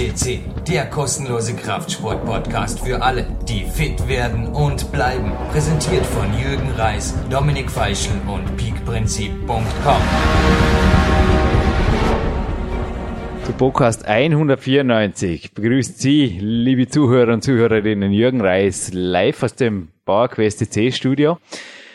FCC, der kostenlose Kraftsport-Podcast für alle, die fit werden und bleiben. Präsentiert von Jürgen Reis, Dominik Feischl und peakprinzip.com. Zu Podcast 194 begrüßt Sie, liebe Zuhörer und Zuhörerinnen, Jürgen Reis live aus dem PowerQuest C Studio.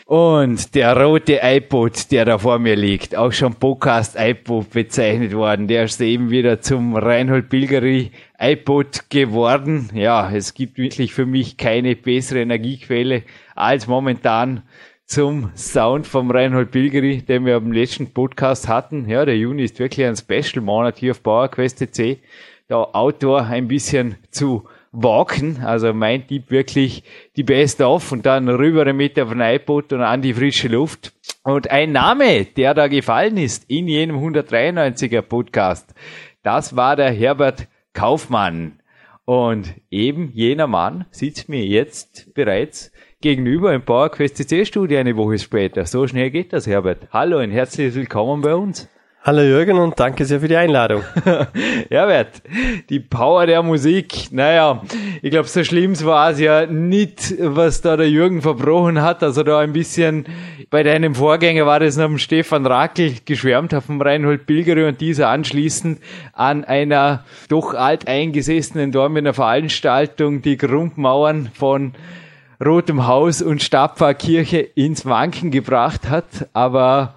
Und der rote iPod, der da vor mir liegt, auch schon Podcast iPod bezeichnet worden, der ist eben wieder zum Reinhold Bilgeri iPod geworden. Ja, es gibt wirklich für mich keine bessere Energiequelle als momentan zum Sound vom Reinhold Bilgeri, den wir am letzten Podcast hatten. Ja, der Juni ist wirklich ein Special-Monat hier auf PowerQuest C. Da Outdoor ein bisschen zu walken. Also mein Tipp wirklich die Best of und dann rüber damit auf den iPod und an die frische Luft. Und ein Name, der da gefallen ist in jenem 193er Podcast, das war der Herbert Kaufmann. Und eben jener Mann sitzt mir jetzt bereits gegenüber im PowerQuest CC Studio eine Woche später. So schnell geht das, Herbert. Hallo und herzlich willkommen bei uns. Hallo Jürgen und danke sehr für die Einladung. Herbert, die Power der Musik. Naja, ich glaube, so schlimm war es ja nicht, was da der Jürgen verbrochen hat. Also da ein bisschen bei deinem Vorgänger war das noch dem Stefan Rakel geschwärmt auf dem Reinhold Pilgeri und dieser anschließend an einer doch alteingesessenen Dormener Veranstaltung die Grundmauern von Rotem Haus und Stadtpfarrkirche ins Wanken gebracht hat. Aber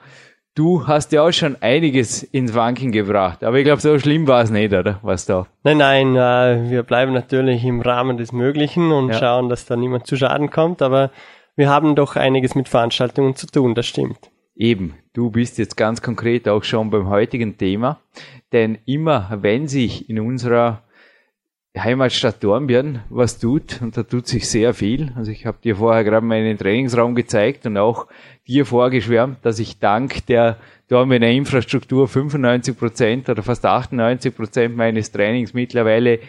Du hast ja auch schon einiges ins Wanken gebracht, aber ich glaube, so schlimm war es nicht, oder? Was da? Nein, nein, äh, wir bleiben natürlich im Rahmen des Möglichen und ja. schauen, dass da niemand zu Schaden kommt, aber wir haben doch einiges mit Veranstaltungen zu tun, das stimmt. Eben, du bist jetzt ganz konkret auch schon beim heutigen Thema, denn immer wenn sich in unserer Heimatstadt Dornbirn was tut und da tut sich sehr viel. Also ich habe dir vorher gerade meinen Trainingsraum gezeigt und auch dir vorgeschwärmt, dass ich dank der Dornbirner Infrastruktur 95 Prozent oder fast 98 Prozent meines Trainings mittlerweile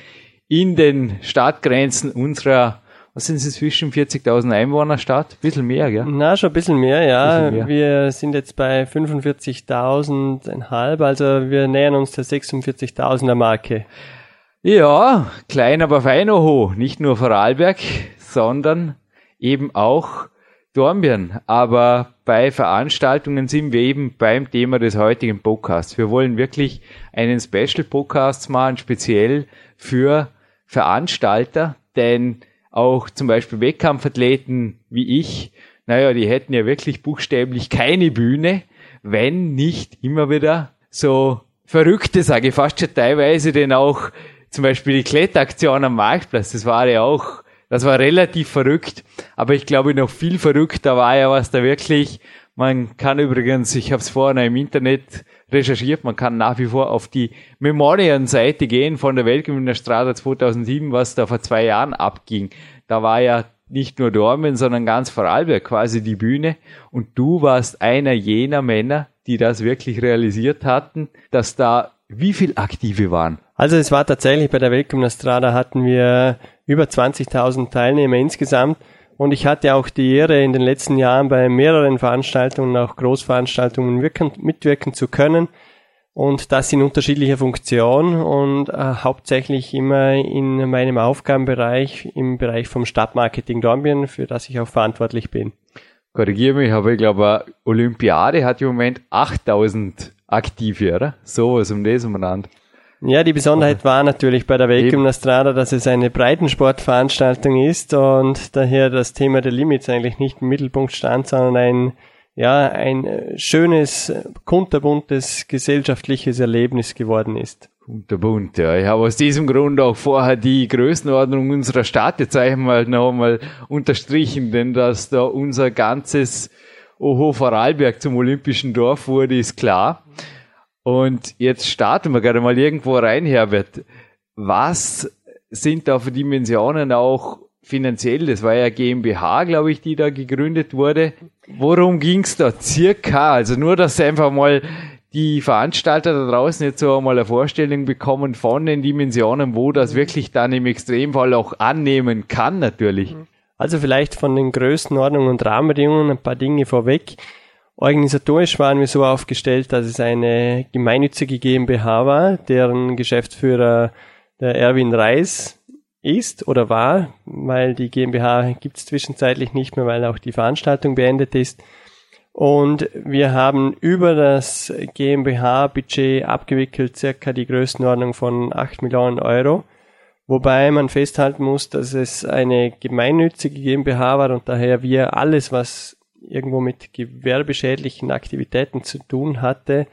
in den Stadtgrenzen unserer was sind es zwischen 40.000 Einwohner Stadt? Ein bisschen mehr, gell? Na, schon ein bisschen mehr, ja. Bisschen mehr. Wir sind jetzt bei 45.000,5, also wir nähern uns der 46.000er Marke. Ja, klein aber fein oho. Nicht nur Vorarlberg, sondern eben auch Dornbirn. Aber bei Veranstaltungen sind wir eben beim Thema des heutigen Podcasts. Wir wollen wirklich einen Special Podcast machen, speziell für Veranstalter, denn auch zum Beispiel Wettkampfathleten wie ich, naja, die hätten ja wirklich buchstäblich keine Bühne, wenn nicht immer wieder so verrückte, sage ich fast schon teilweise, denn auch zum Beispiel die Kletteraktion am Marktplatz, das war ja auch, das war relativ verrückt, aber ich glaube noch viel verrückter war ja, was da wirklich, man kann übrigens, ich habe es vorhin im Internet recherchiert, man kann nach wie vor auf die Memorian-Seite gehen von der Weltgewinnerstrada 2007, was da vor zwei Jahren abging. Da war ja nicht nur Dormen, sondern ganz Vorarlberg quasi die Bühne und du warst einer jener Männer, die das wirklich realisiert hatten, dass da wie viel Aktive waren? Also es war tatsächlich bei der Weltgymnastrada hatten wir über 20.000 Teilnehmer insgesamt und ich hatte auch die Ehre in den letzten Jahren bei mehreren Veranstaltungen, auch Großveranstaltungen wirken, mitwirken zu können und das in unterschiedlicher Funktion und äh, hauptsächlich immer in meinem Aufgabenbereich im Bereich vom Stadtmarketing Dornbirn, für das ich auch verantwortlich bin. Korrigiere mich, aber ich glaube, Olympiade hat im Moment 8000 aktive, oder? Sowas um das umeinander. Ja, die Besonderheit war natürlich bei der Weltgymnastrada, dass es eine Breitensportveranstaltung ist und daher das Thema der Limits eigentlich nicht im Mittelpunkt stand, sondern ein, ja, ein schönes, kunterbuntes gesellschaftliches Erlebnis geworden ist. Kunterbunt, ja. Ich habe aus diesem Grund auch vorher die Größenordnung unserer Stadt jetzt einmal noch einmal unterstrichen, denn dass da unser ganzes Oho Vorarlberg zum olympischen Dorf wurde, ist klar. Und jetzt starten wir gerade mal irgendwo rein, Herbert. Was sind da für Dimensionen auch finanziell? Das war ja GmbH, glaube ich, die da gegründet wurde. Worum ging's da circa? Also nur, dass einfach mal die Veranstalter da draußen jetzt so einmal eine Vorstellung bekommen von den Dimensionen, wo das wirklich dann im Extremfall auch annehmen kann, natürlich. Also vielleicht von den Größenordnungen und Rahmenbedingungen ein paar Dinge vorweg. Organisatorisch waren wir so aufgestellt, dass es eine gemeinnützige GmbH war, deren Geschäftsführer der Erwin Reis ist oder war, weil die GmbH gibt es zwischenzeitlich nicht mehr, weil auch die Veranstaltung beendet ist. Und wir haben über das GmbH-Budget abgewickelt circa die Größenordnung von 8 Millionen Euro. Wobei man festhalten muss, dass es eine gemeinnützige GmbH war und daher wir alles, was irgendwo mit gewerbeschädlichen Aktivitäten zu tun hatte,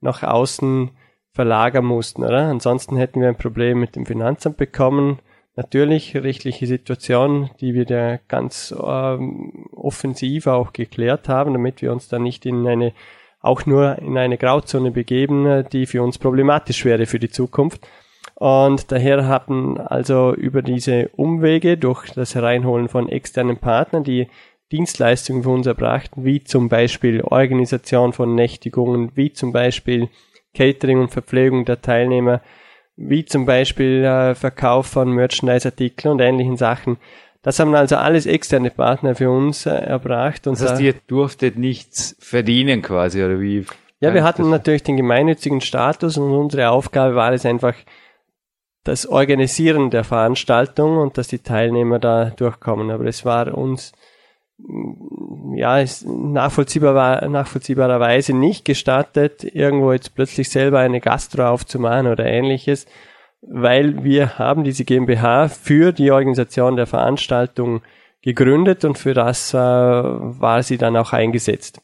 nach außen verlagern mussten, oder? Ansonsten hätten wir ein Problem mit dem Finanzamt bekommen. Natürlich rechtliche Situation, die wir da ganz ähm, offensiv auch geklärt haben, damit wir uns da nicht in eine auch nur in eine Grauzone begeben, die für uns problematisch wäre für die Zukunft. Und daher hatten also über diese Umwege durch das Hereinholen von externen Partnern, die Dienstleistungen für uns erbrachten, wie zum Beispiel Organisation von Nächtigungen, wie zum Beispiel Catering und Verpflegung der Teilnehmer, wie zum Beispiel äh, Verkauf von Merchandise-Artikeln und ähnlichen Sachen. Das haben also alles externe Partner für uns äh, erbracht. Und das heißt, ihr durftet nichts verdienen quasi, oder wie? Ja, wir hatten natürlich den gemeinnützigen Status und unsere Aufgabe war es einfach, das Organisieren der Veranstaltung und dass die Teilnehmer da durchkommen. Aber es war uns ja, ist nachvollziehbar, nachvollziehbarerweise nicht gestattet, irgendwo jetzt plötzlich selber eine Gastro aufzumachen oder ähnliches, weil wir haben diese GmbH für die Organisation der Veranstaltung gegründet und für das äh, war sie dann auch eingesetzt.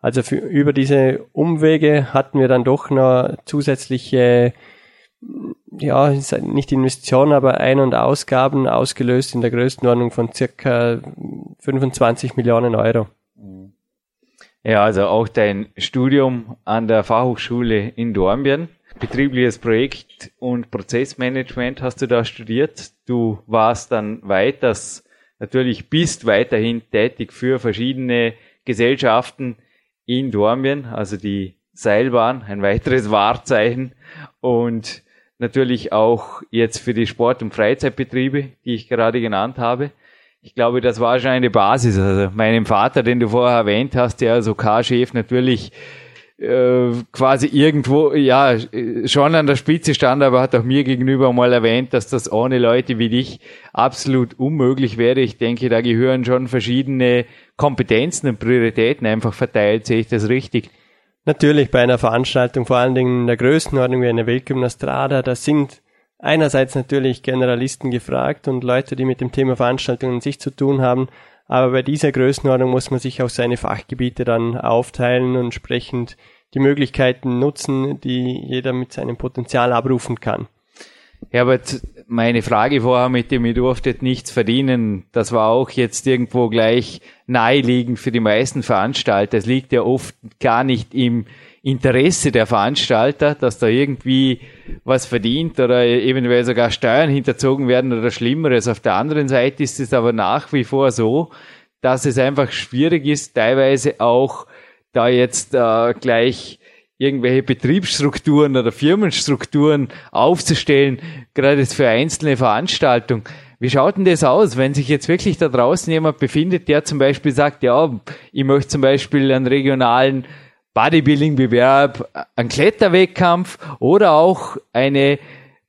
Also für, über diese Umwege hatten wir dann doch noch zusätzliche ja, nicht Investitionen, aber Ein- und Ausgaben ausgelöst in der Größenordnung von circa 25 Millionen Euro. Ja, also auch dein Studium an der Fachhochschule in Dornbirn, betriebliches Projekt und Prozessmanagement hast du da studiert. Du warst dann weiters, natürlich bist weiterhin tätig für verschiedene Gesellschaften in Dornbirn, also die Seilbahn, ein weiteres Wahrzeichen und natürlich auch jetzt für die Sport- und Freizeitbetriebe, die ich gerade genannt habe. Ich glaube, das war schon eine Basis. Also meinem Vater, den du vorher erwähnt hast, der als OK-Chef natürlich äh, quasi irgendwo, ja, schon an der Spitze stand, aber hat auch mir gegenüber mal erwähnt, dass das ohne Leute wie dich absolut unmöglich wäre. Ich denke, da gehören schon verschiedene Kompetenzen und Prioritäten einfach verteilt. Sehe ich das richtig? Natürlich bei einer Veranstaltung, vor allen Dingen in der Größenordnung wie eine Weltgymnastrada, da sind einerseits natürlich Generalisten gefragt und Leute, die mit dem Thema Veranstaltungen an sich zu tun haben, aber bei dieser Größenordnung muss man sich auch seine Fachgebiete dann aufteilen und entsprechend die Möglichkeiten nutzen, die jeder mit seinem Potenzial abrufen kann. Herbert, meine Frage vorher mit dem, ihr durftet nichts verdienen, das war auch jetzt irgendwo gleich naheliegend für die meisten Veranstalter. Es liegt ja oft gar nicht im Interesse der Veranstalter, dass da irgendwie was verdient oder eventuell sogar Steuern hinterzogen werden oder Schlimmeres. Auf der anderen Seite ist es aber nach wie vor so, dass es einfach schwierig ist, teilweise auch da jetzt äh, gleich irgendwelche Betriebsstrukturen oder Firmenstrukturen aufzustellen, gerade für einzelne Veranstaltungen. Wie schaut denn das aus, wenn sich jetzt wirklich da draußen jemand befindet, der zum Beispiel sagt, ja, ich möchte zum Beispiel einen regionalen Bodybuilding-Bewerb, einen Kletterwettkampf oder auch eine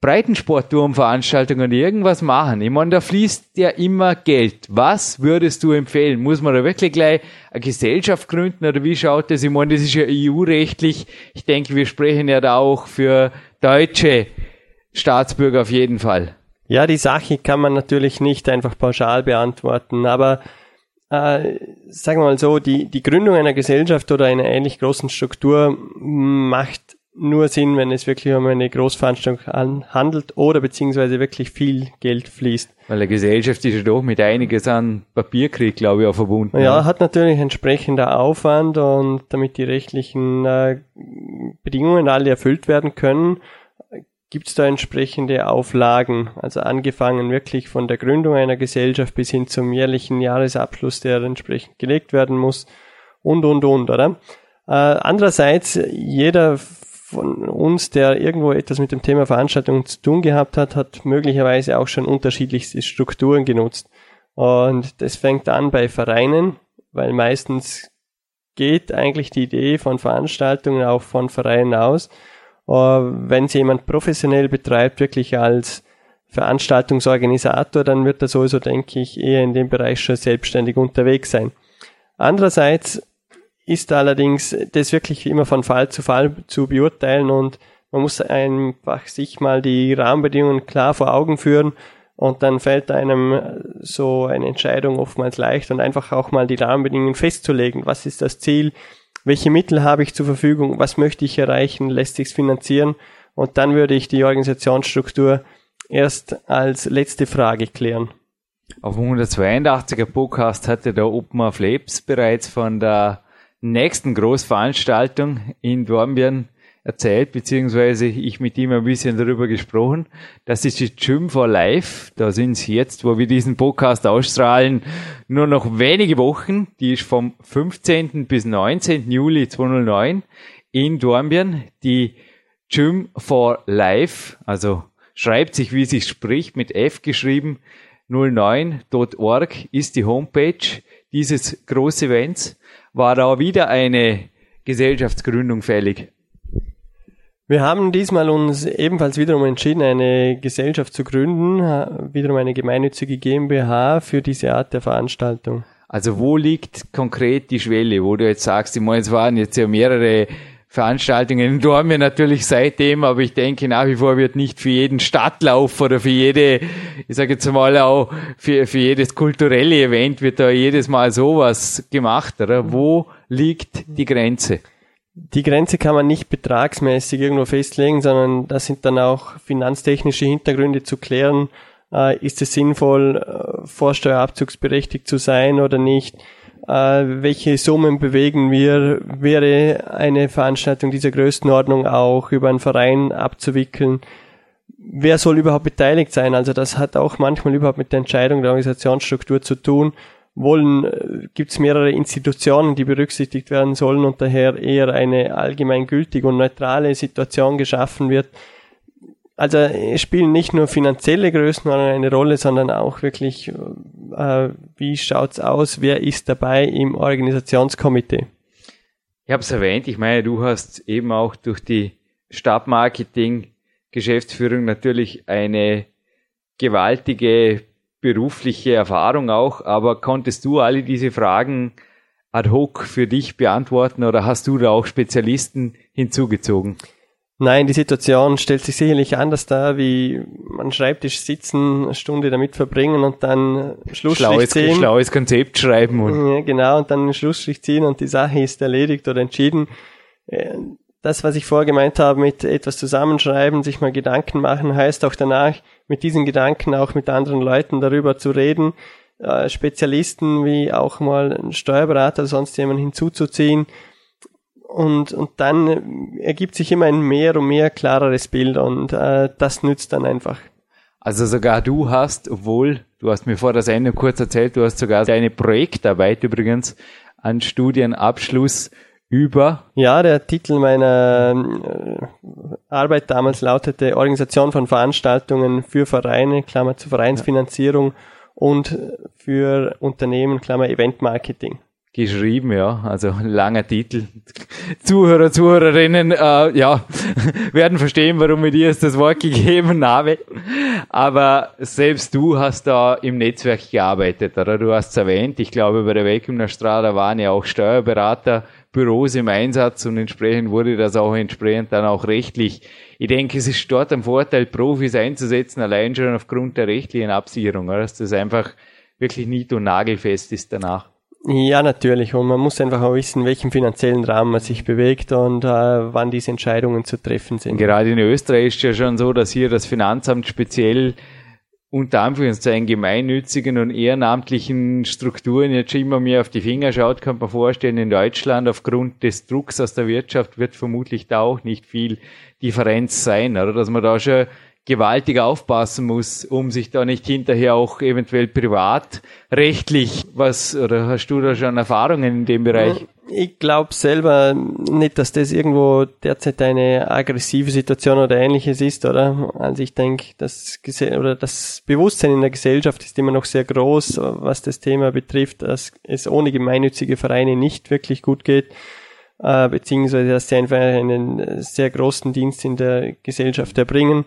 Breitensportturmveranstaltungen irgendwas machen. Ich meine, da fließt ja immer Geld. Was würdest du empfehlen? Muss man da wirklich gleich eine Gesellschaft gründen oder wie schaut das? Ich meine, das ist ja EU-rechtlich. Ich denke, wir sprechen ja da auch für deutsche Staatsbürger auf jeden Fall. Ja, die Sache kann man natürlich nicht einfach pauschal beantworten, aber äh, sagen wir mal so, die, die Gründung einer Gesellschaft oder einer ähnlich großen Struktur macht nur Sinn, wenn es wirklich um eine Großveranstaltung handelt oder beziehungsweise wirklich viel Geld fließt. Weil der Gesellschaft ist ja doch mit einiges an Papierkrieg, glaube ich, auch verbunden. Ja, ja, hat natürlich entsprechender Aufwand und damit die rechtlichen äh, Bedingungen alle erfüllt werden können, gibt es da entsprechende Auflagen. Also angefangen wirklich von der Gründung einer Gesellschaft bis hin zum jährlichen Jahresabschluss, der entsprechend gelegt werden muss und, und, und, oder? Äh, andererseits, jeder von uns, der irgendwo etwas mit dem Thema Veranstaltungen zu tun gehabt hat, hat möglicherweise auch schon unterschiedlichste Strukturen genutzt. Und das fängt an bei Vereinen, weil meistens geht eigentlich die Idee von Veranstaltungen auch von Vereinen aus. Wenn sie jemand professionell betreibt, wirklich als Veranstaltungsorganisator, dann wird er sowieso, denke ich, eher in dem Bereich schon selbstständig unterwegs sein. Andererseits ist allerdings das wirklich immer von Fall zu Fall zu beurteilen und man muss einfach sich mal die Rahmenbedingungen klar vor Augen führen und dann fällt einem so eine Entscheidung oftmals leicht und einfach auch mal die Rahmenbedingungen festzulegen. Was ist das Ziel? Welche Mittel habe ich zur Verfügung? Was möchte ich erreichen? Lässt sich's finanzieren? Und dann würde ich die Organisationsstruktur erst als letzte Frage klären. Auf dem 182er Podcast hatte der Open Flaps bereits von der nächsten Großveranstaltung in Dornbirn erzählt, beziehungsweise ich mit ihm ein bisschen darüber gesprochen. Das ist die Gym for Life. Da sind sie jetzt, wo wir diesen Podcast ausstrahlen, nur noch wenige Wochen. Die ist vom 15. bis 19. Juli 2009 in Dornbirn. Die Gym for Life, also schreibt sich, wie sich spricht, mit F geschrieben, 09.org ist die Homepage dieses großen Events. War da wieder eine Gesellschaftsgründung fällig? Wir haben diesmal uns ebenfalls wiederum entschieden, eine Gesellschaft zu gründen, wiederum eine gemeinnützige GmbH für diese Art der Veranstaltung. Also wo liegt konkret die Schwelle, wo du jetzt sagst, ich meine, es waren jetzt ja mehrere Veranstaltungen in Dortmund natürlich seitdem, aber ich denke nach wie vor wird nicht für jeden Stadtlauf oder für jede, ich sage jetzt mal auch für, für jedes kulturelle Event wird da jedes Mal sowas gemacht, oder? Wo liegt die Grenze? Die Grenze kann man nicht betragsmäßig irgendwo festlegen, sondern da sind dann auch finanztechnische Hintergründe zu klären. Äh, ist es sinnvoll, äh, vorsteuerabzugsberechtigt zu sein oder nicht? Äh, welche Summen bewegen wir? Wäre eine Veranstaltung dieser Größenordnung auch über einen Verein abzuwickeln? Wer soll überhaupt beteiligt sein? Also das hat auch manchmal überhaupt mit der Entscheidung der Organisationsstruktur zu tun wollen, äh, gibt es mehrere Institutionen, die berücksichtigt werden sollen und daher eher eine allgemeingültige und neutrale Situation geschaffen wird. Also es spielen nicht nur finanzielle Größenordnungen eine Rolle, sondern auch wirklich, äh, wie schaut's aus, wer ist dabei im Organisationskomitee. Ich habe es erwähnt, ich meine, du hast eben auch durch die Stadtmarketing Geschäftsführung natürlich eine gewaltige berufliche Erfahrung auch, aber konntest du alle diese Fragen ad hoc für dich beantworten oder hast du da auch Spezialisten hinzugezogen? Nein, die Situation stellt sich sicherlich anders dar, wie man Schreibtisch sitzen, eine Stunde damit verbringen und dann Schlussstrich schlaues, ziehen. Schlaues Konzept schreiben. Und ja, genau, und dann Schlussstrich ziehen und die Sache ist erledigt oder entschieden. Äh, das, was ich vorher gemeint habe, mit etwas zusammenschreiben, sich mal Gedanken machen, heißt auch danach mit diesen Gedanken auch mit anderen Leuten darüber zu reden, äh, Spezialisten wie auch mal einen Steuerberater oder sonst jemanden hinzuzuziehen. Und, und dann ergibt sich immer ein mehr und mehr klareres Bild und äh, das nützt dann einfach. Also sogar du hast, obwohl, du hast mir vor der Sendung kurz erzählt, du hast sogar deine Projektarbeit übrigens an Studienabschluss über? Ja, der Titel meiner äh, Arbeit damals lautete Organisation von Veranstaltungen für Vereine, Klammer zur Vereinsfinanzierung und für Unternehmen, Klammer Eventmarketing geschrieben, ja, also langer Titel. Zuhörer, Zuhörerinnen, äh, ja, werden verstehen, warum ich dir jetzt das Wort gegeben habe. Aber selbst du hast da im Netzwerk gearbeitet, oder? Du hast es erwähnt, ich glaube, bei der Welcome Strada waren ja auch Steuerberater Büros im Einsatz und entsprechend wurde das auch entsprechend dann auch rechtlich. Ich denke, es ist dort ein Vorteil, Profis einzusetzen, allein schon aufgrund der rechtlichen Absicherung, oder? dass das einfach wirklich nicht und nagelfest ist danach. Ja, natürlich. Und man muss einfach auch wissen, welchen finanziellen Rahmen man sich bewegt und äh, wann diese Entscheidungen zu treffen sind. Gerade in Österreich ist ja schon so, dass hier das Finanzamt speziell unter Anführungszeichen gemeinnützigen und ehrenamtlichen Strukturen jetzt schon immer mehr auf die Finger schaut, kann man vorstellen, in Deutschland aufgrund des Drucks aus der Wirtschaft wird vermutlich da auch nicht viel Differenz sein, oder? Dass man da schon gewaltig aufpassen muss, um sich da nicht hinterher auch eventuell privat rechtlich was, oder hast du da schon Erfahrungen in dem Bereich? Ich glaube selber nicht, dass das irgendwo derzeit eine aggressive Situation oder ähnliches ist, oder? Also ich denke, das, oder das Bewusstsein in der Gesellschaft ist immer noch sehr groß, was das Thema betrifft, dass es ohne gemeinnützige Vereine nicht wirklich gut geht, äh, beziehungsweise dass sie einfach einen sehr großen Dienst in der Gesellschaft erbringen.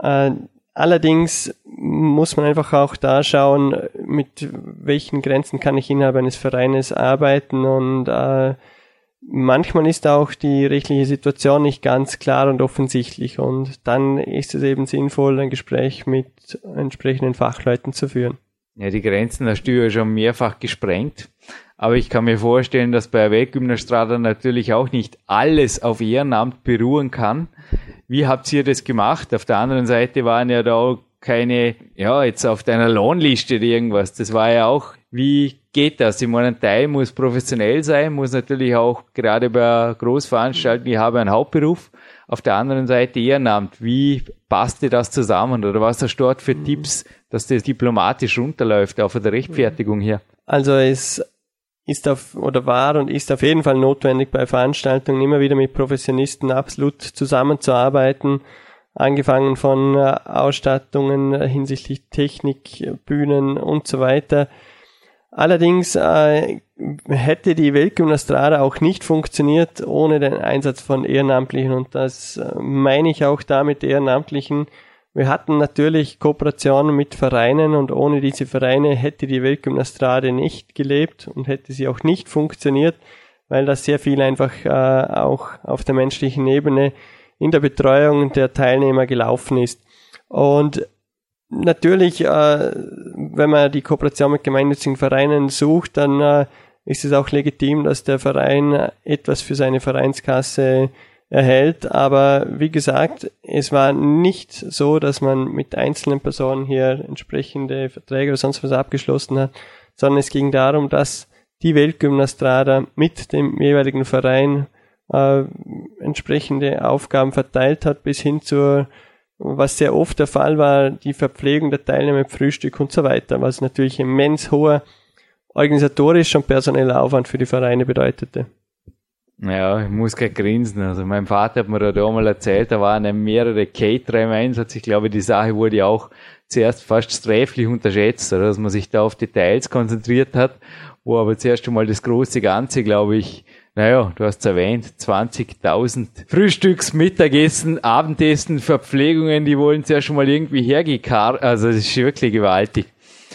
Äh, Allerdings muss man einfach auch da schauen, mit welchen Grenzen kann ich innerhalb eines Vereines arbeiten und äh, manchmal ist auch die rechtliche Situation nicht ganz klar und offensichtlich und dann ist es eben sinnvoll, ein Gespräch mit entsprechenden Fachleuten zu führen. Ja, die Grenzen hast du ja schon mehrfach gesprengt. Aber ich kann mir vorstellen, dass bei der Weltgymnastrada natürlich auch nicht alles auf Ehrenamt beruhen kann. Wie habt ihr das gemacht? Auf der anderen Seite waren ja da auch keine, ja, jetzt auf deiner Lohnliste irgendwas. Das war ja auch, wie geht das? Ich meine, ein Teil muss professionell sein, muss natürlich auch gerade bei Großveranstaltungen, ich habe einen Hauptberuf. Auf der anderen Seite Ehrenamt. Wie passt dir das zusammen? Oder was hast du dort für Tipps, dass das diplomatisch runterläuft, auch von der Rechtfertigung her? Also es ist auf oder war und ist auf jeden Fall notwendig bei Veranstaltungen immer wieder mit Professionisten absolut zusammenzuarbeiten, angefangen von äh, Ausstattungen hinsichtlich Technik, Bühnen und so weiter. Allerdings äh, hätte die Weltgymnastrada auch nicht funktioniert ohne den Einsatz von Ehrenamtlichen und das äh, meine ich auch damit Ehrenamtlichen, wir hatten natürlich Kooperationen mit Vereinen und ohne diese Vereine hätte die Weltgymnastrade nicht gelebt und hätte sie auch nicht funktioniert, weil das sehr viel einfach äh, auch auf der menschlichen Ebene in der Betreuung der Teilnehmer gelaufen ist. Und natürlich, äh, wenn man die Kooperation mit gemeinnützigen Vereinen sucht, dann äh, ist es auch legitim, dass der Verein etwas für seine Vereinskasse erhält. Aber wie gesagt, es war nicht so, dass man mit einzelnen Personen hier entsprechende Verträge oder sonst was abgeschlossen hat, sondern es ging darum, dass die Weltgymnastrada mit dem jeweiligen Verein äh, entsprechende Aufgaben verteilt hat, bis hin zur, was sehr oft der Fall war, die Verpflegung der Teilnehmer Frühstück und so weiter, was natürlich immens hoher organisatorischer und personeller Aufwand für die Vereine bedeutete. Ja, ich muss gerade grinsen. Also mein Vater hat mir da mal erzählt, da waren mehrere Caterer im Einsatz. Ich glaube, die Sache wurde auch zuerst fast sträflich unterschätzt, oder? dass man sich da auf Details konzentriert hat, wo aber zuerst einmal das große Ganze, glaube ich, naja, du hast es erwähnt, 20.000 Frühstücks, Mittagessen, Abendessen, Verpflegungen, die wollen zuerst schon mal irgendwie hergekarrt. Also das ist wirklich gewaltig.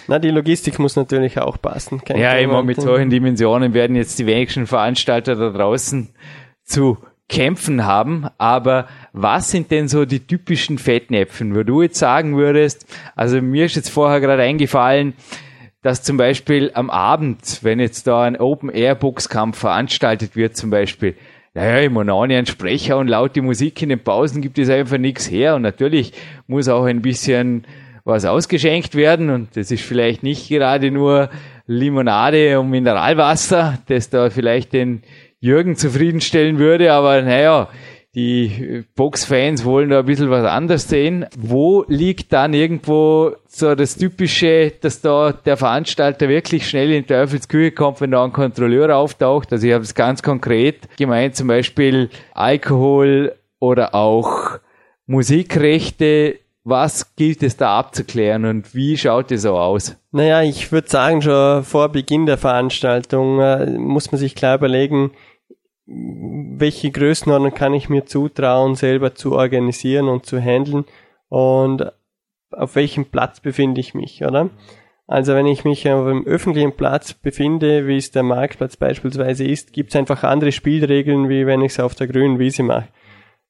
Na, die Logistik muss natürlich auch passen. Kein ja, immer mit solchen Dimensionen werden jetzt die wenigsten Veranstalter da draußen zu kämpfen haben. Aber was sind denn so die typischen Fettnäpfen, wo du jetzt sagen würdest, also mir ist jetzt vorher gerade eingefallen, dass zum Beispiel am Abend, wenn jetzt da ein Open-Air-Boxkampf veranstaltet wird zum Beispiel, naja, ich meine, ohne einen Sprecher und laute Musik in den Pausen gibt es einfach nichts her. Und natürlich muss auch ein bisschen was ausgeschenkt werden und das ist vielleicht nicht gerade nur Limonade und Mineralwasser, das da vielleicht den Jürgen zufriedenstellen würde, aber naja, die Boxfans wollen da ein bisschen was anderes sehen. Wo liegt dann irgendwo so das Typische, dass da der Veranstalter wirklich schnell in Teufelsküche kommt, wenn da ein Kontrolleur auftaucht? Also ich habe es ganz konkret gemeint, zum Beispiel Alkohol oder auch Musikrechte was gilt es da abzuklären und wie schaut es so aus? Naja, ich würde sagen, schon vor Beginn der Veranstaltung äh, muss man sich klar überlegen, welche Größenordnung kann ich mir zutrauen, selber zu organisieren und zu handeln und auf welchem Platz befinde ich mich, oder? Also wenn ich mich auf einem öffentlichen Platz befinde, wie es der Marktplatz beispielsweise ist, gibt es einfach andere Spielregeln, wie wenn ich es auf der grünen Wiese mache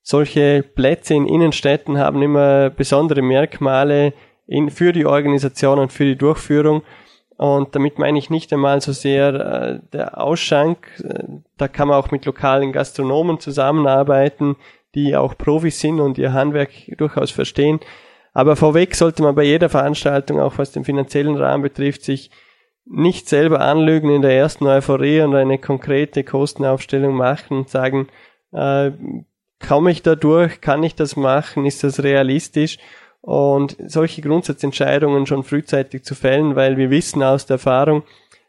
solche Plätze in Innenstädten haben immer besondere Merkmale in, für die Organisation und für die Durchführung. Und damit meine ich nicht einmal so sehr äh, der Ausschank. Da kann man auch mit lokalen Gastronomen zusammenarbeiten, die auch Profis sind und ihr Handwerk durchaus verstehen. Aber vorweg sollte man bei jeder Veranstaltung, auch was den finanziellen Rahmen betrifft, sich nicht selber anlügen in der ersten Euphorie und eine konkrete Kostenaufstellung machen und sagen, äh, komme ich da durch, kann ich das machen, ist das realistisch und solche Grundsatzentscheidungen schon frühzeitig zu fällen, weil wir wissen aus der Erfahrung,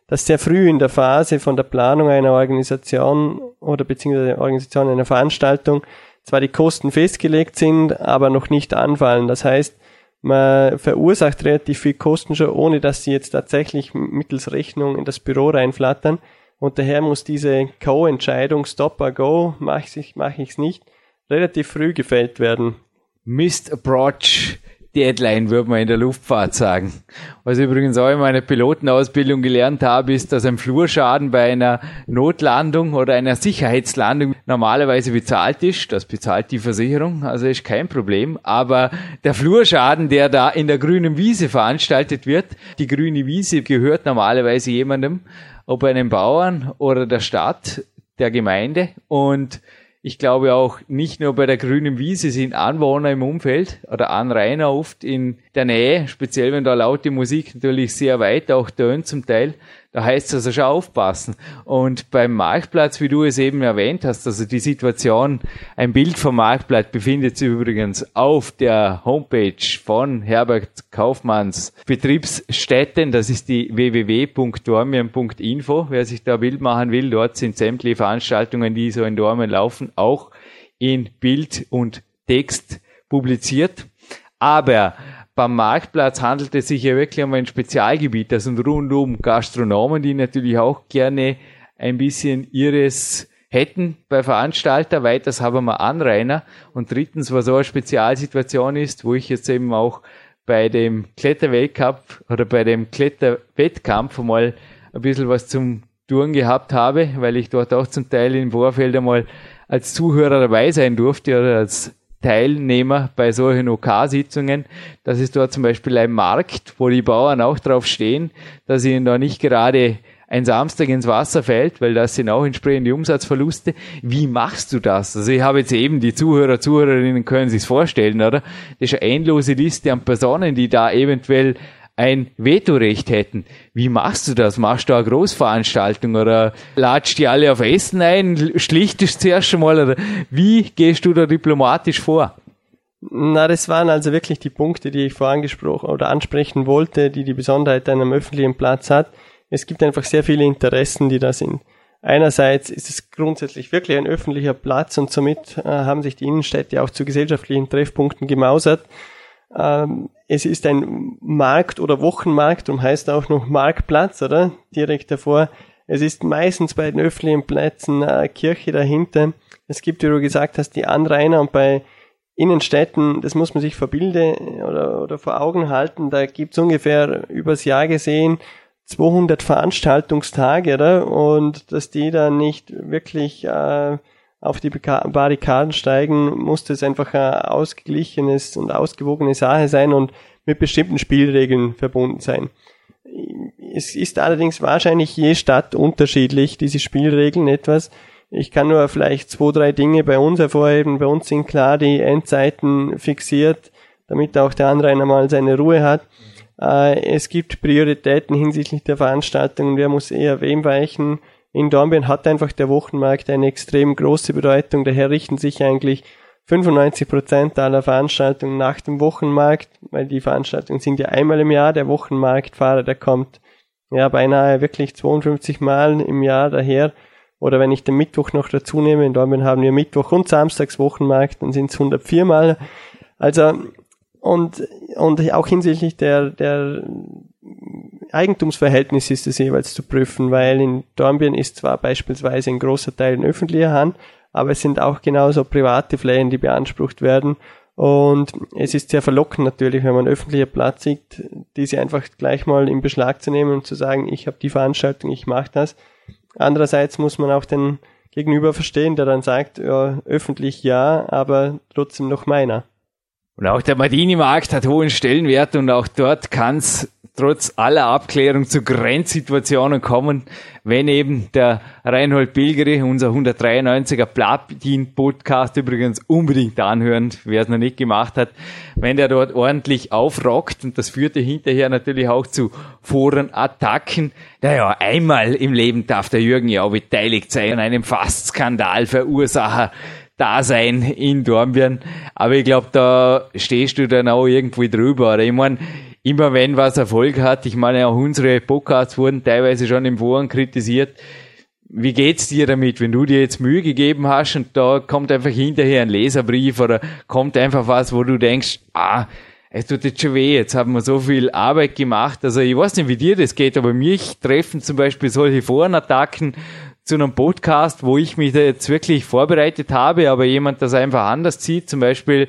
dass sehr früh in der Phase von der Planung einer Organisation oder beziehungsweise der Organisation einer Veranstaltung zwar die Kosten festgelegt sind, aber noch nicht anfallen. Das heißt, man verursacht relativ viel Kosten schon, ohne dass sie jetzt tatsächlich mittels Rechnung in das Büro reinflattern. Und daher muss diese Co-Entscheidung, Stop or Go, mache ich es mach nicht, relativ früh gefällt werden. Missed Approach Deadline, würde man in der Luftfahrt sagen. Was ich übrigens auch in meiner Pilotenausbildung gelernt habe, ist, dass ein Flurschaden bei einer Notlandung oder einer Sicherheitslandung normalerweise bezahlt ist. Das bezahlt die Versicherung, also ist kein Problem. Aber der Flurschaden, der da in der grünen Wiese veranstaltet wird, die grüne Wiese gehört normalerweise jemandem, ob einem Bauern oder der Stadt, der Gemeinde und ich glaube auch nicht nur bei der grünen Wiese sind Anwohner im Umfeld oder Anrainer oft in der Nähe, speziell wenn da laute Musik natürlich sehr weit auch tönt zum Teil. Da heißt es also schon aufpassen. Und beim Marktplatz, wie du es eben erwähnt hast, also die Situation, ein Bild vom Marktplatz befindet sich übrigens auf der Homepage von Herbert Kaufmanns Betriebsstätten. Das ist die www.dormien.info. Wer sich da Bild machen will, dort sind sämtliche Veranstaltungen, die so in Dormien laufen, auch in Bild und Text publiziert. Aber beim Marktplatz handelt es sich ja wirklich um ein Spezialgebiet. Das sind rundum Gastronomen, die natürlich auch gerne ein bisschen ihres hätten bei Veranstalter. Weiters haben wir Anrainer. Und drittens, was so eine Spezialsituation ist, wo ich jetzt eben auch bei dem Kletterweltcup oder bei dem Kletterwettkampf mal ein bisschen was zum Touren gehabt habe, weil ich dort auch zum Teil im Vorfeld einmal als Zuhörer dabei sein durfte oder als Teilnehmer bei solchen OK-Sitzungen. Das ist dort zum Beispiel ein Markt, wo die Bauern auch drauf stehen, dass ihnen da nicht gerade ein Samstag ins Wasser fällt, weil das sind auch entsprechende Umsatzverluste. Wie machst du das? Also ich habe jetzt eben die Zuhörer, Zuhörerinnen können sich vorstellen, oder? Das ist eine endlose Liste an Personen, die da eventuell ein Vetorecht hätten. Wie machst du das? Machst du eine Großveranstaltung oder latscht die alle auf Essen ein? Schlichtest zuerst einmal oder wie gehst du da diplomatisch vor? Na, das waren also wirklich die Punkte, die ich vorangesprochen oder ansprechen wollte, die die Besonderheit einem öffentlichen Platz hat. Es gibt einfach sehr viele Interessen, die da sind. Einerseits ist es grundsätzlich wirklich ein öffentlicher Platz und somit äh, haben sich die Innenstädte auch zu gesellschaftlichen Treffpunkten gemausert. Ähm, es ist ein Markt oder Wochenmarkt und heißt auch noch Marktplatz, oder? Direkt davor. Es ist meistens bei den öffentlichen Plätzen eine Kirche dahinter. Es gibt, wie du gesagt hast, die Anrainer und bei Innenstädten, das muss man sich verbilden oder, oder vor Augen halten, da gibt's ungefähr übers Jahr gesehen 200 Veranstaltungstage, oder? Und dass die dann nicht wirklich äh, auf die Barrikaden steigen, muss das einfach ein ausgeglichenes und ausgewogene Sache sein und mit bestimmten Spielregeln verbunden sein. Es ist allerdings wahrscheinlich je Stadt unterschiedlich, diese Spielregeln etwas. Ich kann nur vielleicht zwei, drei Dinge bei uns hervorheben. Bei uns sind klar die Endzeiten fixiert, damit auch der andere einmal seine Ruhe hat. Äh, es gibt Prioritäten hinsichtlich der Veranstaltungen. Wer muss eher wem weichen? In Dornbirn hat einfach der Wochenmarkt eine extrem große Bedeutung, daher richten sich eigentlich 95 Prozent aller Veranstaltungen nach dem Wochenmarkt, weil die Veranstaltungen sind ja einmal im Jahr. Der Wochenmarktfahrer, der kommt ja beinahe wirklich 52 Mal im Jahr daher. Oder wenn ich den Mittwoch noch dazu nehme, in Dornbirn haben wir Mittwoch und Samstags Wochenmarkt, dann sind es 104 Mal. Also und und auch hinsichtlich der der Eigentumsverhältnis ist es jeweils zu prüfen, weil in Dornbirn ist zwar beispielsweise ein großer Teil in öffentlicher Hand, aber es sind auch genauso private Flächen, die beansprucht werden. Und es ist sehr verlockend natürlich, wenn man öffentlicher Platz sieht, diese einfach gleich mal in Beschlag zu nehmen und zu sagen, ich habe die Veranstaltung, ich mache das. Andererseits muss man auch den Gegenüber verstehen, der dann sagt, ja, öffentlich ja, aber trotzdem noch meiner. Und auch der Martini-Markt hat hohen Stellenwert und auch dort kann es trotz aller Abklärung zu Grenzsituationen kommen, wenn eben der Reinhold Bilgeri, unser 193er Platin-Podcast übrigens unbedingt anhören, wer es noch nicht gemacht hat, wenn der dort ordentlich aufrockt und das führte hinterher natürlich auch zu Forenattacken. Naja, einmal im Leben darf der Jürgen ja auch beteiligt sein an einem Fast-Skandal, Verursacher Dasein in Dornbirn. Aber ich glaube, da stehst du dann auch irgendwie drüber. Oder ich meine, immer wenn was Erfolg hat, ich meine, auch unsere Podcasts wurden teilweise schon im Foren kritisiert. Wie geht's dir damit, wenn du dir jetzt Mühe gegeben hast und da kommt einfach hinterher ein Leserbrief oder kommt einfach was, wo du denkst, ah, es tut jetzt schon weh, jetzt haben wir so viel Arbeit gemacht. Also ich weiß nicht, wie dir das geht, aber mich treffen zum Beispiel solche Forenattacken zu einem Podcast, wo ich mich da jetzt wirklich vorbereitet habe, aber jemand das einfach anders zieht, zum Beispiel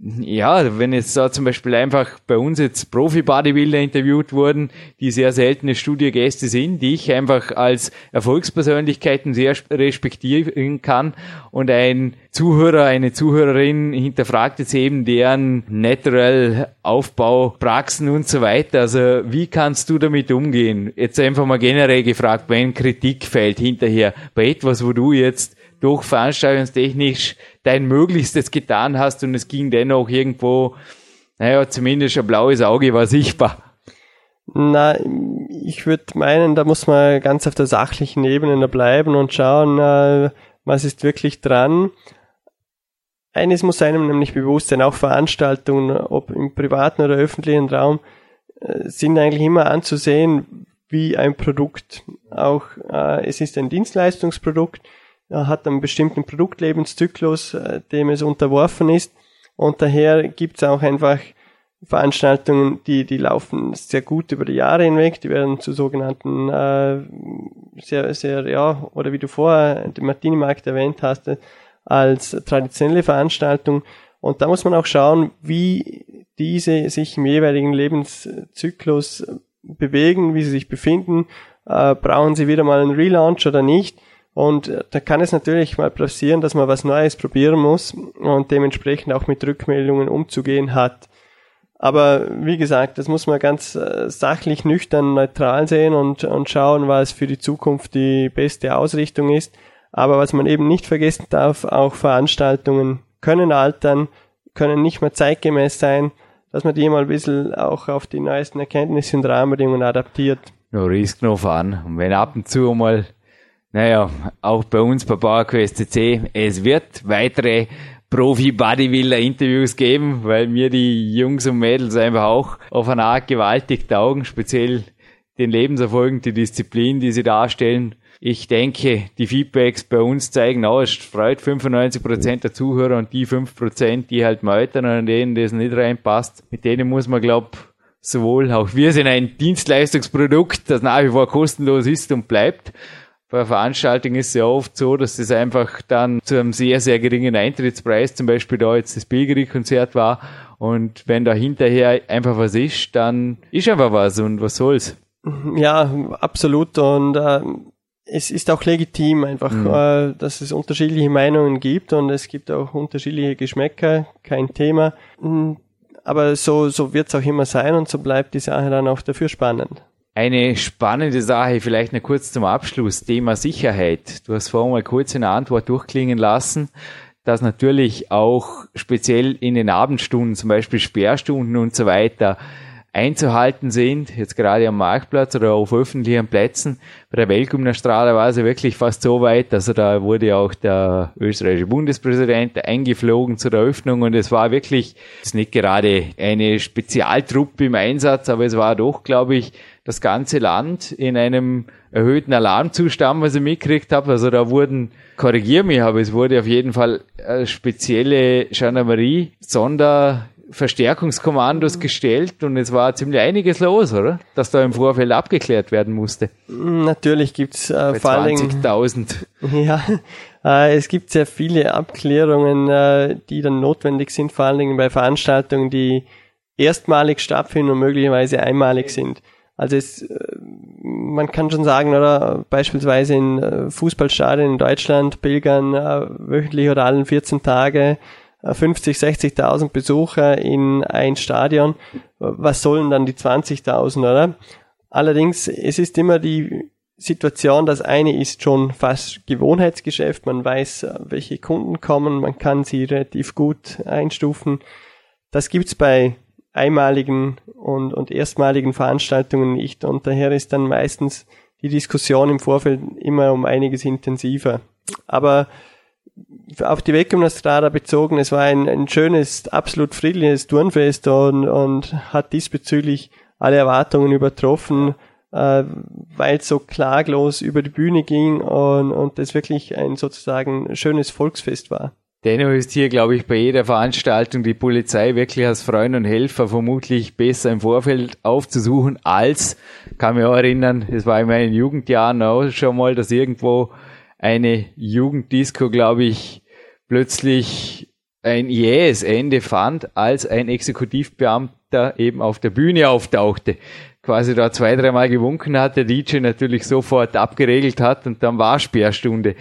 ja, wenn jetzt da zum Beispiel einfach bei uns jetzt Profi-Bodybuilder interviewt wurden, die sehr seltene Studiogäste sind, die ich einfach als Erfolgspersönlichkeiten sehr respektieren kann und ein Zuhörer, eine Zuhörerin hinterfragt jetzt eben deren Natural Aufbau, Praxen und so weiter. Also wie kannst du damit umgehen? Jetzt einfach mal generell gefragt, wenn Kritik fällt hinterher bei etwas, wo du jetzt durch veranstaltungstechnisch dein Möglichstes getan hast und es ging dennoch irgendwo, naja, zumindest ein blaues Auge war sichtbar. Na, ich würde meinen, da muss man ganz auf der sachlichen Ebene bleiben und schauen, äh, was ist wirklich dran. Eines muss einem nämlich bewusst sein, auch Veranstaltungen, ob im privaten oder öffentlichen Raum, äh, sind eigentlich immer anzusehen wie ein Produkt. Auch äh, es ist ein Dienstleistungsprodukt hat einen bestimmten Produktlebenszyklus, äh, dem es unterworfen ist. Und daher gibt es auch einfach Veranstaltungen, die, die laufen sehr gut über die Jahre hinweg, die werden zu sogenannten äh, sehr, sehr, ja, oder wie du vorher den Martini-Markt erwähnt hast, als traditionelle Veranstaltung. Und da muss man auch schauen, wie diese sich im jeweiligen Lebenszyklus bewegen, wie sie sich befinden. Äh, brauchen sie wieder mal einen Relaunch oder nicht? Und äh, da kann es natürlich mal passieren, dass man was Neues probieren muss und dementsprechend auch mit Rückmeldungen umzugehen hat. Aber wie gesagt, das muss man ganz äh, sachlich, nüchtern, neutral sehen und, und schauen, was für die Zukunft die beste Ausrichtung ist. Aber was man eben nicht vergessen darf, auch Veranstaltungen können altern, können nicht mehr zeitgemäß sein, dass man die mal ein bisschen auch auf die neuesten Erkenntnisse und Rahmenbedingungen adaptiert. No risk no. Und wenn ab und zu mal naja, auch bei uns bei PowerQuest CC, es wird weitere Profi-Bodybuilder-Interviews geben, weil mir die Jungs und Mädels einfach auch auf eine Art gewaltig taugen, speziell den Lebenserfolgen, die Disziplin, die sie darstellen. Ich denke, die Feedbacks bei uns zeigen auch, es freut 95% der Zuhörer und die 5%, die halt meutern und an denen das nicht reinpasst, mit denen muss man, glaub, sowohl auch wir sind ein Dienstleistungsprodukt, das nach wie vor kostenlos ist und bleibt bei Veranstaltungen ist es ja oft so, dass es einfach dann zu einem sehr, sehr geringen Eintrittspreis, zum Beispiel da jetzt das Pilgeri-Konzert war, und wenn da hinterher einfach was ist, dann ist einfach was und was soll's. Ja, absolut und äh, es ist auch legitim einfach, mhm. äh, dass es unterschiedliche Meinungen gibt und es gibt auch unterschiedliche Geschmäcker, kein Thema. Hm, aber so, so wird's auch immer sein und so bleibt die Sache dann auch dafür spannend. Eine spannende Sache, vielleicht noch kurz zum Abschluss, Thema Sicherheit. Du hast vorhin mal kurz in der Antwort durchklingen lassen, dass natürlich auch speziell in den Abendstunden, zum Beispiel Sperrstunden und so weiter, einzuhalten sind, jetzt gerade am Marktplatz oder auf öffentlichen Plätzen. Bei der Weltgymnastrada war es ja wirklich fast so weit, also da wurde auch der österreichische Bundespräsident eingeflogen zur Eröffnung und es war wirklich, es ist nicht gerade eine Spezialtruppe im Einsatz, aber es war doch, glaube ich, das ganze Land in einem erhöhten Alarmzustand, was ich mitgekriegt habe. Also da wurden, korrigier mich, aber es wurde auf jeden Fall spezielle Gendarmerie, Sonderverstärkungskommandos gestellt und es war ziemlich einiges los, oder? Dass da im Vorfeld abgeklärt werden musste. Natürlich gibt's äh, vor allem 20.000. Ja, äh, es gibt sehr viele Abklärungen, äh, die dann notwendig sind, vor allen Dingen bei Veranstaltungen, die erstmalig stattfinden und möglicherweise einmalig sind. Also es, äh, man kann schon sagen, oder beispielsweise in äh, Fußballstadien in Deutschland pilgern äh, wöchentlich oder allen 14 Tage 50, 60.000 Besucher in ein Stadion. Was sollen dann die 20.000, oder? Allerdings, es ist immer die Situation, das eine ist schon fast Gewohnheitsgeschäft. Man weiß, welche Kunden kommen, man kann sie relativ gut einstufen. Das gibt's bei einmaligen und, und erstmaligen Veranstaltungen nicht. Und daher ist dann meistens die Diskussion im Vorfeld immer um einiges intensiver. Aber auf die Weggymnastrada bezogen, es war ein, ein schönes, absolut friedliches Turnfest und, und hat diesbezüglich alle Erwartungen übertroffen, äh, weil es so klaglos über die Bühne ging und, und das wirklich ein sozusagen schönes Volksfest war. Dennoch ist hier, glaube ich, bei jeder Veranstaltung die Polizei wirklich als Freund und Helfer vermutlich besser im Vorfeld aufzusuchen als, kann mich auch erinnern, es war in meinen Jugendjahren auch schon mal, dass irgendwo eine Jugenddisco, glaube ich, plötzlich ein jähes Ende fand, als ein Exekutivbeamter eben auf der Bühne auftauchte. Quasi da zwei, dreimal gewunken hat, der DJ natürlich sofort abgeregelt hat und dann war Sperrstunde.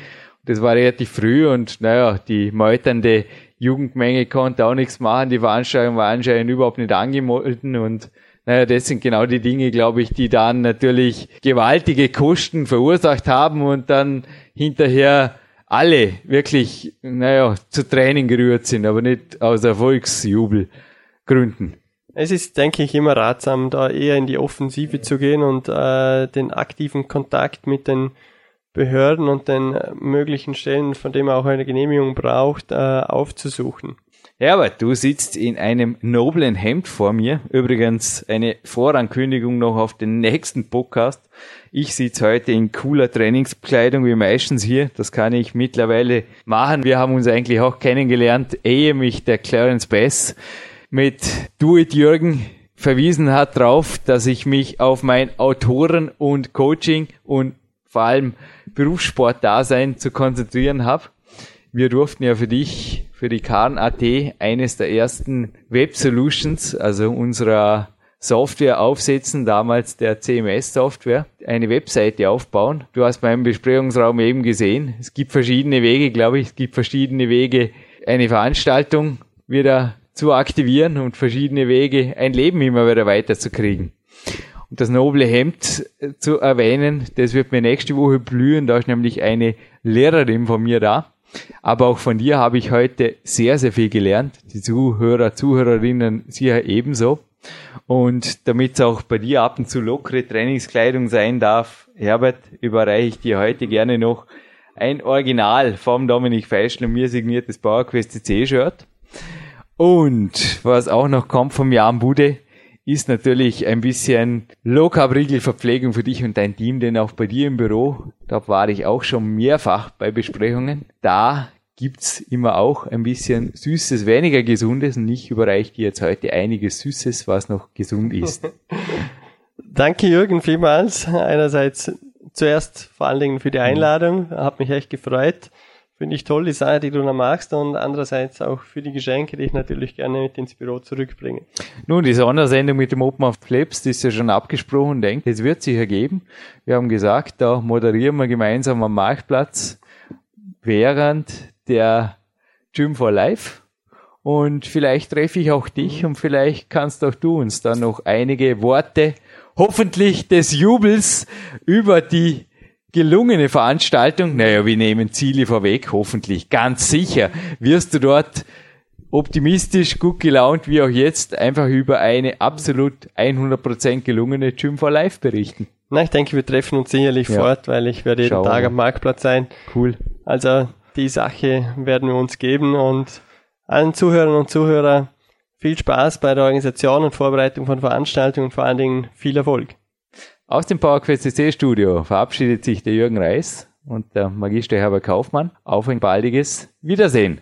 Das war relativ früh und naja, die meuternde Jugendmenge konnte auch nichts machen. Die Veranstaltung war anscheinend überhaupt nicht angemeldet und naja, das sind genau die Dinge, glaube ich, die dann natürlich gewaltige Kosten verursacht haben und dann hinterher alle wirklich, naja, zu Tränen gerührt sind, aber nicht aus Erfolgsjubelgründen. Es ist, denke ich, immer ratsam, da eher in die Offensive zu gehen und äh, den aktiven Kontakt mit den Behörden und den möglichen Stellen, von dem man auch eine Genehmigung braucht, äh, aufzusuchen. Herbert, du sitzt in einem noblen Hemd vor mir. Übrigens eine Vorankündigung noch auf den nächsten Podcast. Ich sitze heute in cooler Trainingskleidung wie meistens hier. Das kann ich mittlerweile machen. Wir haben uns eigentlich auch kennengelernt, ehe mich der Clarence Bass mit Do It Jürgen verwiesen hat darauf, dass ich mich auf mein Autoren- und Coaching und vor allem Berufssportdasein zu konzentrieren habe. Wir durften ja für dich für die Karn.at eines der ersten Web Solutions, also unserer Software aufsetzen, damals der CMS-Software, eine Webseite aufbauen. Du hast beim Besprechungsraum eben gesehen, es gibt verschiedene Wege, glaube ich, es gibt verschiedene Wege, eine Veranstaltung wieder zu aktivieren und verschiedene Wege, ein Leben immer wieder weiterzukriegen. Und das noble Hemd zu erwähnen, das wird mir nächste Woche blühen, da ist nämlich eine Lehrerin von mir da, aber auch von dir habe ich heute sehr, sehr viel gelernt. Die Zuhörer, Zuhörerinnen sicher ebenso. Und damit es auch bei dir ab und zu lockere Trainingskleidung sein darf, Herbert, überreiche ich dir heute gerne noch ein Original vom Dominik Feischl und mir signiertes PowerQuest CC-Shirt. Und was auch noch kommt vom Jan Bude, ist natürlich ein bisschen Low-Carb-Riegel-Verpflegung für dich und dein Team, denn auch bei dir im Büro, da war ich auch schon mehrfach bei Besprechungen. Da gibt's immer auch ein bisschen Süßes, weniger Gesundes und ich überreiche dir jetzt heute einiges Süßes, was noch gesund ist. Danke Jürgen vielmals. Einerseits zuerst vor allen Dingen für die Einladung, hat mich echt gefreut. Finde ich toll, die Sache, die du noch magst und andererseits auch für die Geschenke, die ich natürlich gerne mit ins Büro zurückbringe. Nun, die Sondersendung mit dem Open of Flips, die ist ja schon abgesprochen, denke es wird sich ergeben. Wir haben gesagt, da moderieren wir gemeinsam am Marktplatz während der Gym for Life. Und vielleicht treffe ich auch dich und vielleicht kannst auch du uns dann noch einige Worte, hoffentlich des Jubels über die gelungene Veranstaltung. Naja, wir nehmen Ziele vorweg, hoffentlich. Ganz sicher wirst du dort optimistisch, gut gelaunt, wie auch jetzt, einfach über eine absolut 100% gelungene Gym for Life berichten. Na, ich denke, wir treffen uns sicherlich ja. fort, weil ich werde jeden Schauen Tag am Marktplatz sein. Cool. Also, die Sache werden wir uns geben und allen Zuhörern und Zuhörern viel Spaß bei der Organisation und Vorbereitung von Veranstaltungen und vor allen Dingen viel Erfolg. Aus dem PowerQuest CC Studio verabschiedet sich der Jürgen Reis und der Magister Herbert Kaufmann. Auf ein baldiges Wiedersehen.